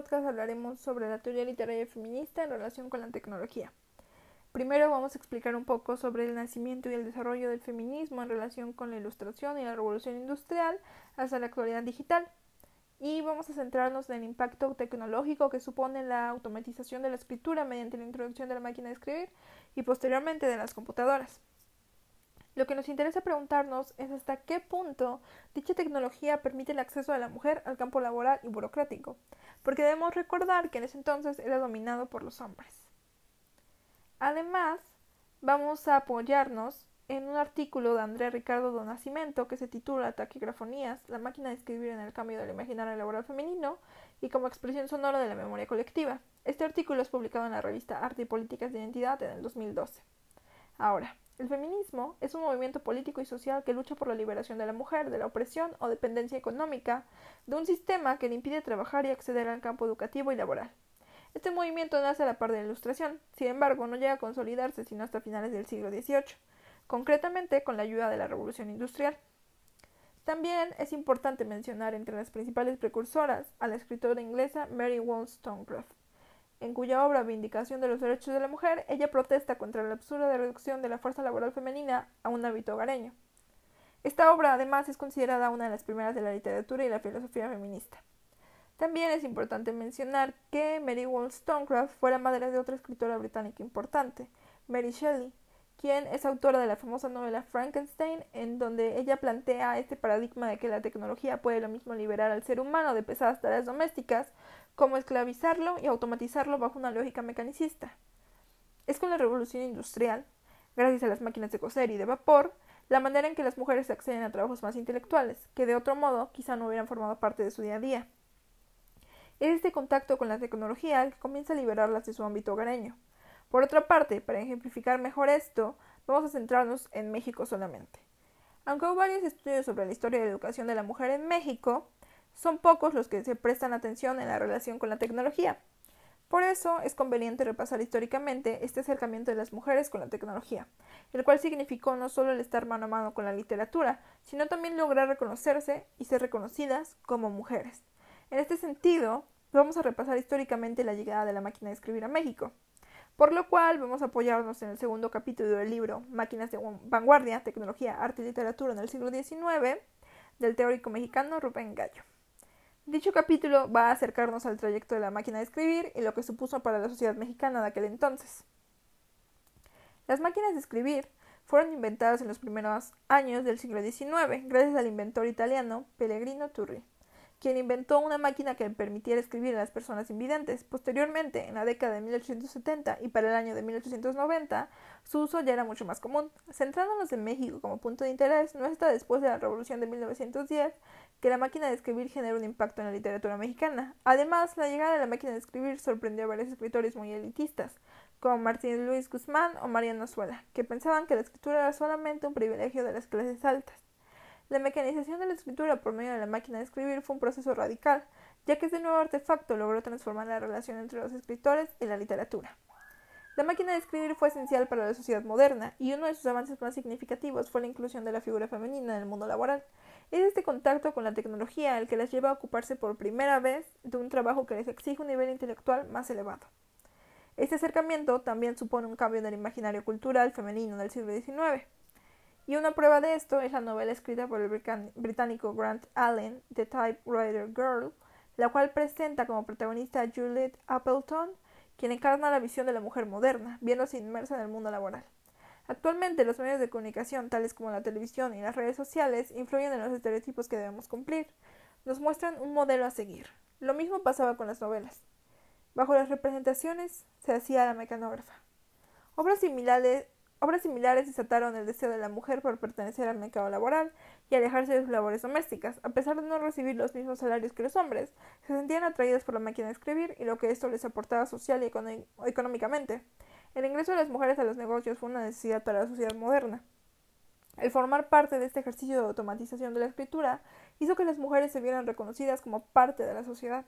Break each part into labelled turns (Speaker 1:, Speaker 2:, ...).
Speaker 1: podcast hablaremos sobre la teoría literaria feminista en relación con la tecnología. Primero vamos a explicar un poco sobre el nacimiento y el desarrollo del feminismo en relación con la ilustración y la revolución industrial hasta la actualidad digital. Y vamos a centrarnos en el impacto tecnológico que supone la automatización de la escritura mediante la introducción de la máquina de escribir y posteriormente de las computadoras. Lo que nos interesa preguntarnos es hasta qué punto dicha tecnología permite el acceso de la mujer al campo laboral y burocrático, porque debemos recordar que en ese entonces era dominado por los hombres. Además, vamos a apoyarnos en un artículo de André Ricardo do Nascimento que se titula Taquigrafonías, la máquina de escribir en el cambio del imaginario laboral femenino y como expresión sonora de la memoria colectiva. Este artículo es publicado en la revista Arte y Políticas de Identidad en el 2012. Ahora, el feminismo es un movimiento político y social que lucha por la liberación de la mujer de la opresión o dependencia económica de un sistema que le impide trabajar y acceder al campo educativo y laboral. Este movimiento nace a la par de la Ilustración, sin embargo no llega a consolidarse sino hasta finales del siglo XVIII, concretamente con la ayuda de la Revolución Industrial. También es importante mencionar entre las principales precursoras a la escritora inglesa Mary Wollstonecraft, en cuya obra Vindicación de los Derechos de la Mujer, ella protesta contra la absurda reducción de la fuerza laboral femenina a un hábito hogareño. Esta obra, además, es considerada una de las primeras de la literatura y la filosofía feminista. También es importante mencionar que Mary Wollstonecraft fue la madre de otra escritora británica importante, Mary Shelley, quien es autora de la famosa novela Frankenstein, en donde ella plantea este paradigma de que la tecnología puede lo mismo liberar al ser humano de pesadas tareas domésticas como esclavizarlo y automatizarlo bajo una lógica mecanicista. Es con la revolución industrial, gracias a las máquinas de coser y de vapor, la manera en que las mujeres acceden a trabajos más intelectuales, que de otro modo quizá no hubieran formado parte de su día a día. Es este contacto con la tecnología el que comienza a liberarlas de su ámbito hogareño. Por otra parte, para ejemplificar mejor esto, vamos a centrarnos en México solamente. Aunque hubo varios estudios sobre la historia de la educación de la mujer en México, son pocos los que se prestan atención en la relación con la tecnología. Por eso es conveniente repasar históricamente este acercamiento de las mujeres con la tecnología, el cual significó no solo el estar mano a mano con la literatura, sino también lograr reconocerse y ser reconocidas como mujeres. En este sentido, vamos a repasar históricamente la llegada de la máquina de escribir a México, por lo cual vamos a apoyarnos en el segundo capítulo del libro Máquinas de Vanguardia, Tecnología, Arte y Literatura en el siglo XIX del teórico mexicano Rubén Gallo. Dicho capítulo va a acercarnos al trayecto de la máquina de escribir y lo que supuso para la sociedad mexicana de aquel entonces. Las máquinas de escribir fueron inventadas en los primeros años del siglo XIX gracias al inventor italiano Pellegrino Turri quien inventó una máquina que permitiera escribir a las personas invidentes. Posteriormente, en la década de 1870 y para el año de 1890, su uso ya era mucho más común. Centrándonos en México como punto de interés, no es hasta después de la Revolución de 1910 que la máquina de escribir generó un impacto en la literatura mexicana. Además, la llegada de la máquina de escribir sorprendió a varios escritores muy elitistas, como Martín Luis Guzmán o Mariano Suela, que pensaban que la escritura era solamente un privilegio de las clases altas. La mecanización de la escritura por medio de la máquina de escribir fue un proceso radical, ya que este nuevo artefacto logró transformar la relación entre los escritores y la literatura. La máquina de escribir fue esencial para la sociedad moderna, y uno de sus avances más significativos fue la inclusión de la figura femenina en el mundo laboral. Es este contacto con la tecnología el que las lleva a ocuparse por primera vez de un trabajo que les exige un nivel intelectual más elevado. Este acercamiento también supone un cambio en el imaginario cultural femenino del siglo XIX. Y una prueba de esto es la novela escrita por el británico Grant Allen, The Typewriter Girl, la cual presenta como protagonista a Juliet Appleton, quien encarna la visión de la mujer moderna, viéndose inmersa en el mundo laboral. Actualmente los medios de comunicación, tales como la televisión y las redes sociales, influyen en los estereotipos que debemos cumplir. Nos muestran un modelo a seguir. Lo mismo pasaba con las novelas. Bajo las representaciones se hacía la mecanógrafa. Obras similares Obras similares desataron el deseo de la mujer por pertenecer al mercado laboral y alejarse de sus labores domésticas. A pesar de no recibir los mismos salarios que los hombres, se sentían atraídas por la máquina de escribir y lo que esto les aportaba social y económicamente. El ingreso de las mujeres a los negocios fue una necesidad para la sociedad moderna. El formar parte de este ejercicio de automatización de la escritura hizo que las mujeres se vieran reconocidas como parte de la sociedad.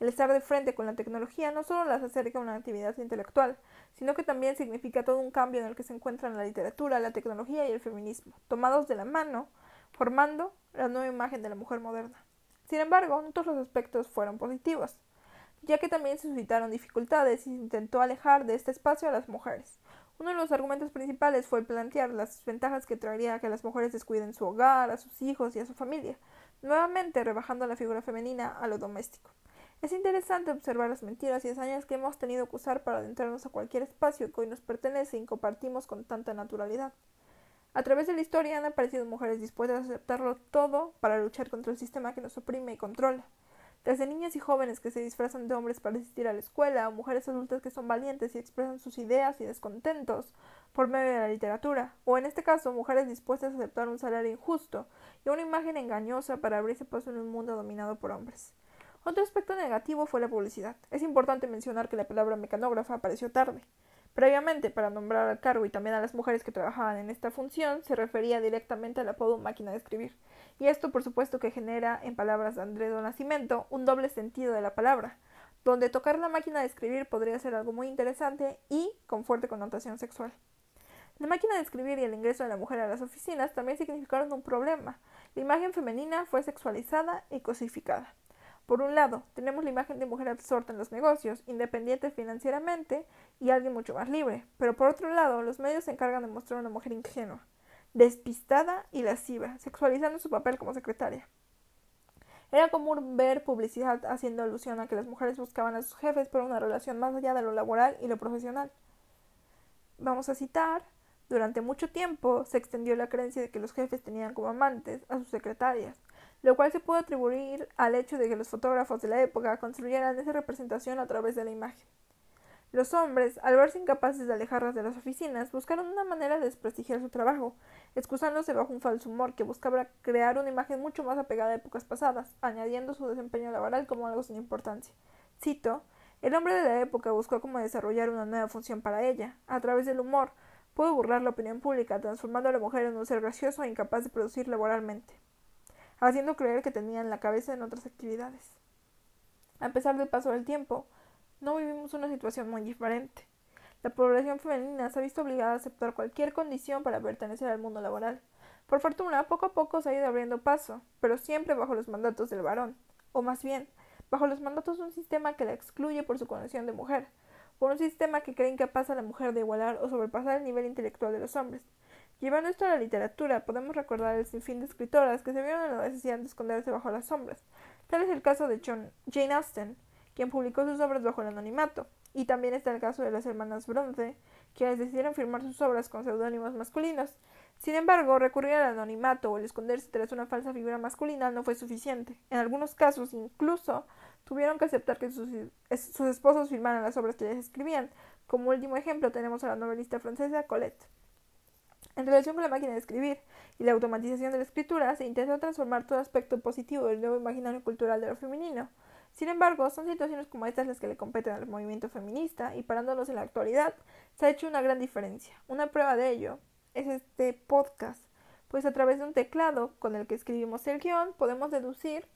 Speaker 1: El estar de frente con la tecnología no solo las acerca a una actividad intelectual, sino que también significa todo un cambio en el que se encuentran la literatura, la tecnología y el feminismo, tomados de la mano, formando la nueva imagen de la mujer moderna. Sin embargo, no todos los aspectos fueron positivos. ya que también se suscitaron dificultades y se intentó alejar de este espacio a las mujeres. Uno de los argumentos principales fue plantear las ventajas que traería que las mujeres descuiden su hogar, a sus hijos y a su familia, nuevamente rebajando la figura femenina a lo doméstico. Es interesante observar las mentiras y hazañas que hemos tenido que usar para adentrarnos a cualquier espacio que hoy nos pertenece y compartimos con tanta naturalidad. A través de la historia han aparecido mujeres dispuestas a aceptarlo todo para luchar contra el sistema que nos oprime y controla. Desde niñas y jóvenes que se disfrazan de hombres para asistir a la escuela, o mujeres adultas que son valientes y expresan sus ideas y descontentos por medio de la literatura, o en este caso, mujeres dispuestas a aceptar un salario injusto y una imagen engañosa para abrirse paso en un mundo dominado por hombres. Otro aspecto negativo fue la publicidad. Es importante mencionar que la palabra mecanógrafa apareció tarde. Previamente, para nombrar al cargo y también a las mujeres que trabajaban en esta función, se refería directamente al apodo máquina de escribir. Y esto, por supuesto, que genera, en palabras de André do Nascimento, un doble sentido de la palabra, donde tocar la máquina de escribir podría ser algo muy interesante y con fuerte connotación sexual. La máquina de escribir y el ingreso de la mujer a las oficinas también significaron un problema. La imagen femenina fue sexualizada y cosificada. Por un lado, tenemos la imagen de mujer absorta en los negocios, independiente financieramente y alguien mucho más libre, pero por otro lado, los medios se encargan de mostrar a una mujer ingenua, despistada y lasciva, sexualizando su papel como secretaria. Era común ver publicidad haciendo alusión a que las mujeres buscaban a sus jefes por una relación más allá de lo laboral y lo profesional. Vamos a citar durante mucho tiempo se extendió la creencia de que los jefes tenían como amantes a sus secretarias, lo cual se puede atribuir al hecho de que los fotógrafos de la época construyeran esa representación a través de la imagen. Los hombres, al verse incapaces de alejarlas de las oficinas, buscaron una manera de desprestigiar su trabajo, excusándose bajo un falso humor que buscaba crear una imagen mucho más apegada a épocas pasadas, añadiendo su desempeño laboral como algo sin importancia. Cito, el hombre de la época buscó cómo desarrollar una nueva función para ella, a través del humor, pudo burlar la opinión pública, transformando a la mujer en un ser gracioso e incapaz de producir laboralmente haciendo creer que tenían la cabeza en otras actividades. A pesar del paso del tiempo, no vivimos una situación muy diferente. La población femenina se ha visto obligada a aceptar cualquier condición para pertenecer al mundo laboral. Por fortuna, poco a poco se ha ido abriendo paso, pero siempre bajo los mandatos del varón, o más bien, bajo los mandatos de un sistema que la excluye por su condición de mujer, por un sistema que cree incapaz a la mujer de igualar o sobrepasar el nivel intelectual de los hombres, Llevando esto a la literatura, podemos recordar el sinfín de escritoras que se vieron en la necesidad de esconderse bajo las sombras. Tal es el caso de Jane Austen, quien publicó sus obras bajo el anonimato, y también está el caso de las hermanas Bronte, quienes decidieron firmar sus obras con seudónimos masculinos. Sin embargo, recurrir al anonimato o el esconderse tras una falsa figura masculina no fue suficiente. En algunos casos, incluso, tuvieron que aceptar que sus, sus esposos firmaran las obras que ellas escribían. Como último ejemplo tenemos a la novelista francesa Colette. En relación con la máquina de escribir y la automatización de la escritura, se intentó transformar todo aspecto positivo del nuevo imaginario cultural de lo femenino. Sin embargo, son situaciones como estas las que le competen al movimiento feminista y parándonos en la actualidad, se ha hecho una gran diferencia. Una prueba de ello es este podcast, pues a través de un teclado con el que escribimos el guion podemos deducir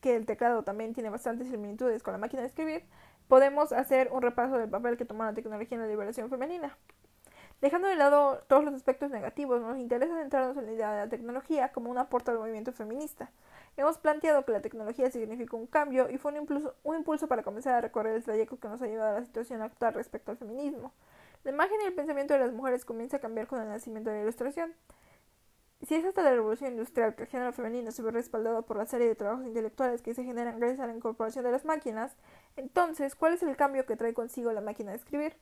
Speaker 1: que el teclado también tiene bastantes similitudes con la máquina de escribir, podemos hacer un repaso del papel que tomó la tecnología en la liberación femenina. Dejando de lado todos los aspectos negativos, nos interesa centrarnos en la idea de la tecnología como un aporte al movimiento feminista. Hemos planteado que la tecnología significa un cambio y fue un impulso, un impulso para comenzar a recorrer el trayecto que nos ha llevado a la situación actual respecto al feminismo. La imagen y el pensamiento de las mujeres comienza a cambiar con el nacimiento de la ilustración. Si es hasta la revolución industrial que el género femenino se ve respaldado por la serie de trabajos intelectuales que se generan gracias a la incorporación de las máquinas, entonces, ¿cuál es el cambio que trae consigo la máquina de escribir?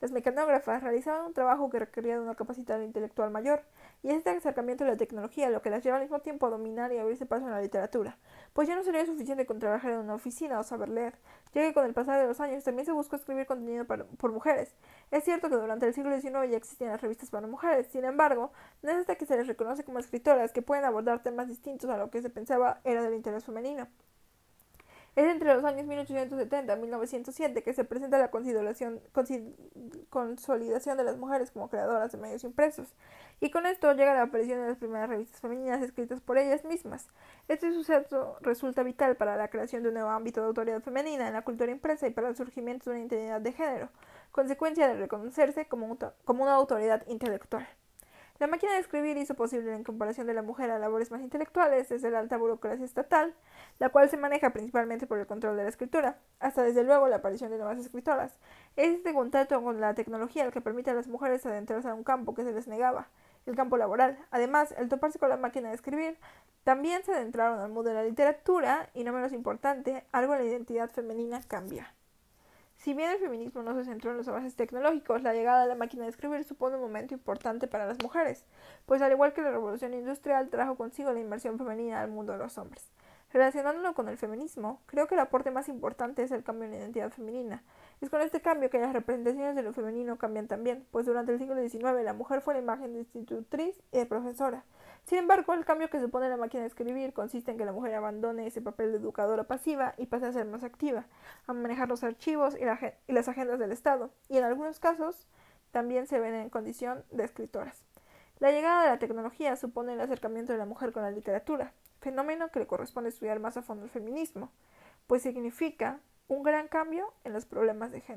Speaker 1: Las mecanógrafas realizaban un trabajo que requería de una capacidad intelectual mayor, y este acercamiento a la tecnología lo que las lleva al mismo tiempo a dominar y abrirse paso en la literatura, pues ya no sería suficiente con trabajar en una oficina o saber leer, ya que con el pasar de los años también se buscó escribir contenido por mujeres. Es cierto que durante el siglo XIX ya existían las revistas para mujeres, sin embargo, no es hasta que se les reconoce como escritoras que pueden abordar temas distintos a lo que se pensaba era del interés femenino. Es entre los años 1870 y 1907 que se presenta la consolidación, de las mujeres como creadoras de medios impresos, y con esto llega la aparición de las primeras revistas femeninas escritas por ellas mismas. Este suceso resulta vital para la creación de un nuevo ámbito de autoridad femenina en la cultura impresa y para el surgimiento de una identidad de género, consecuencia de reconocerse como una autoridad intelectual. La máquina de escribir hizo posible la incorporación de la mujer a labores más intelectuales, desde la alta burocracia estatal, la cual se maneja principalmente por el control de la escritura, hasta desde luego la aparición de nuevas escritoras. Es este contacto con la tecnología el que permite a las mujeres adentrarse a un campo que se les negaba, el campo laboral. Además, el toparse con la máquina de escribir, también se adentraron al mundo de la literatura y, no menos importante, algo en la identidad femenina cambia. Si bien el feminismo no se centró en los avances tecnológicos, la llegada de la máquina de escribir supone un momento importante para las mujeres, pues al igual que la revolución industrial trajo consigo la inmersión femenina al mundo de los hombres. Relacionándolo con el feminismo, creo que el aporte más importante es el cambio en la identidad femenina. Es con este cambio que las representaciones de lo femenino cambian también, pues durante el siglo XIX la mujer fue la imagen de institutriz y de profesora. Sin embargo, el cambio que supone la máquina de escribir consiste en que la mujer abandone ese papel de educadora pasiva y pase a ser más activa, a manejar los archivos y, y las agendas del Estado, y en algunos casos también se ven en condición de escritoras. La llegada de la tecnología supone el acercamiento de la mujer con la literatura, fenómeno que le corresponde estudiar más a fondo el feminismo, pues significa un gran cambio en los problemas de género.